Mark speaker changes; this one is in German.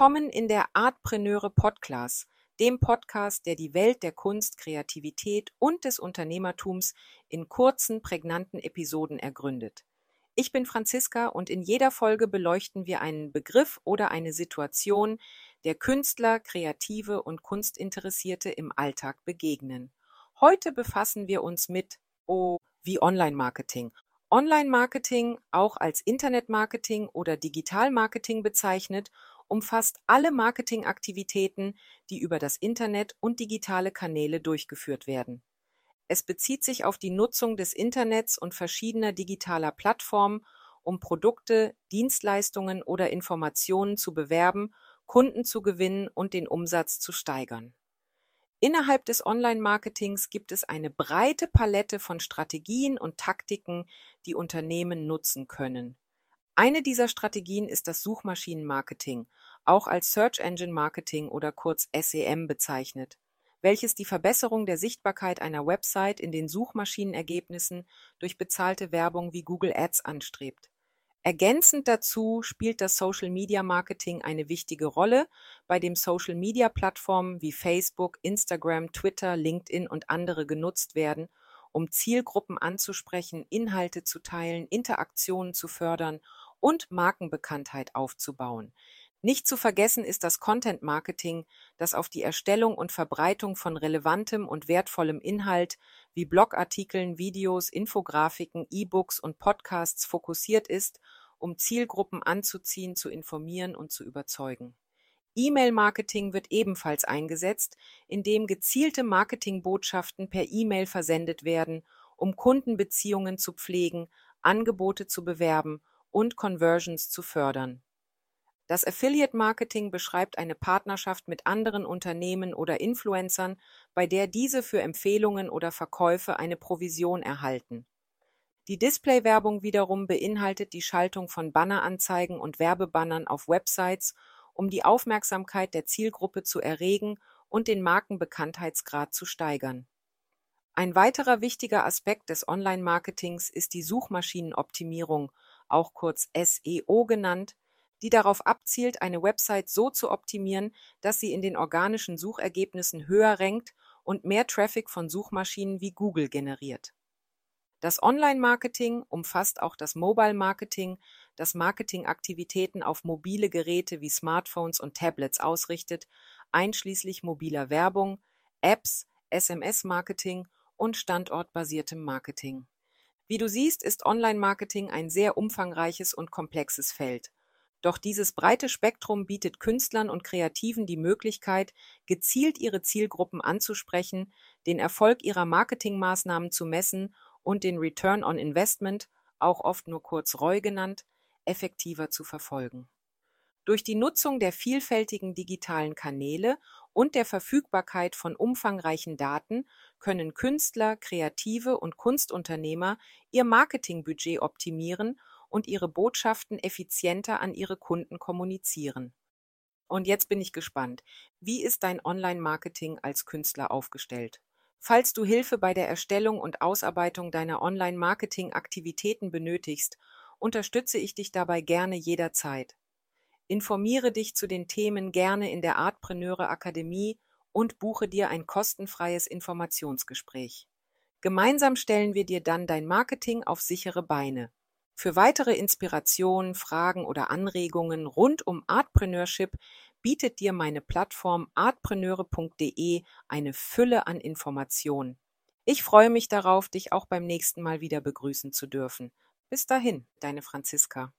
Speaker 1: Willkommen in der Artpreneure Podcast, dem Podcast, der die Welt der Kunst, Kreativität und des Unternehmertums in kurzen, prägnanten Episoden ergründet. Ich bin Franziska und in jeder Folge beleuchten wir einen Begriff oder eine Situation, der Künstler, Kreative und Kunstinteressierte im Alltag begegnen. Heute befassen wir uns mit O wie Online-Marketing. Online-Marketing, auch als Internet-Marketing oder Digital-Marketing bezeichnet, umfasst alle Marketingaktivitäten, die über das Internet und digitale Kanäle durchgeführt werden. Es bezieht sich auf die Nutzung des Internets und verschiedener digitaler Plattformen, um Produkte, Dienstleistungen oder Informationen zu bewerben, Kunden zu gewinnen und den Umsatz zu steigern. Innerhalb des Online-Marketings gibt es eine breite Palette von Strategien und Taktiken, die Unternehmen nutzen können. Eine dieser Strategien ist das Suchmaschinenmarketing, auch als Search Engine Marketing oder kurz SEM bezeichnet, welches die Verbesserung der Sichtbarkeit einer Website in den Suchmaschinenergebnissen durch bezahlte Werbung wie Google Ads anstrebt. Ergänzend dazu spielt das Social Media Marketing eine wichtige Rolle, bei dem Social Media Plattformen wie Facebook, Instagram, Twitter, LinkedIn und andere genutzt werden, um Zielgruppen anzusprechen, Inhalte zu teilen, Interaktionen zu fördern und Markenbekanntheit aufzubauen. Nicht zu vergessen ist das Content Marketing, das auf die Erstellung und Verbreitung von relevantem und wertvollem Inhalt wie Blogartikeln, Videos, Infografiken, E-Books und Podcasts fokussiert ist, um Zielgruppen anzuziehen, zu informieren und zu überzeugen. E-Mail-Marketing wird ebenfalls eingesetzt, indem gezielte Marketingbotschaften per E-Mail versendet werden, um Kundenbeziehungen zu pflegen, Angebote zu bewerben und Conversions zu fördern. Das Affiliate Marketing beschreibt eine Partnerschaft mit anderen Unternehmen oder Influencern, bei der diese für Empfehlungen oder Verkäufe eine Provision erhalten. Die Display-Werbung wiederum beinhaltet die Schaltung von Banneranzeigen und Werbebannern auf Websites, um die Aufmerksamkeit der Zielgruppe zu erregen und den Markenbekanntheitsgrad zu steigern. Ein weiterer wichtiger Aspekt des Online-Marketings ist die Suchmaschinenoptimierung auch kurz SEO genannt, die darauf abzielt, eine Website so zu optimieren, dass sie in den organischen Suchergebnissen höher rankt und mehr Traffic von Suchmaschinen wie Google generiert. Das Online-Marketing umfasst auch das Mobile-Marketing, das Marketingaktivitäten auf mobile Geräte wie Smartphones und Tablets ausrichtet, einschließlich mobiler Werbung, Apps, SMS-Marketing und standortbasiertem Marketing. Wie du siehst, ist Online-Marketing ein sehr umfangreiches und komplexes Feld. Doch dieses breite Spektrum bietet Künstlern und Kreativen die Möglichkeit, gezielt ihre Zielgruppen anzusprechen, den Erfolg ihrer Marketingmaßnahmen zu messen und den Return on Investment, auch oft nur kurz ROI genannt, effektiver zu verfolgen. Durch die Nutzung der vielfältigen digitalen Kanäle und der Verfügbarkeit von umfangreichen Daten können Künstler, Kreative und Kunstunternehmer ihr Marketingbudget optimieren und ihre Botschaften effizienter an ihre Kunden kommunizieren. Und jetzt bin ich gespannt. Wie ist dein Online-Marketing als Künstler aufgestellt? Falls du Hilfe bei der Erstellung und Ausarbeitung deiner Online-Marketing-Aktivitäten benötigst, unterstütze ich dich dabei gerne jederzeit. Informiere dich zu den Themen gerne in der Artpreneure Akademie und buche dir ein kostenfreies Informationsgespräch. Gemeinsam stellen wir dir dann dein Marketing auf sichere Beine. Für weitere Inspirationen, Fragen oder Anregungen rund um Artpreneurship bietet dir meine Plattform artpreneure.de eine Fülle an Informationen. Ich freue mich darauf, dich auch beim nächsten Mal wieder begrüßen zu dürfen. Bis dahin, deine Franziska.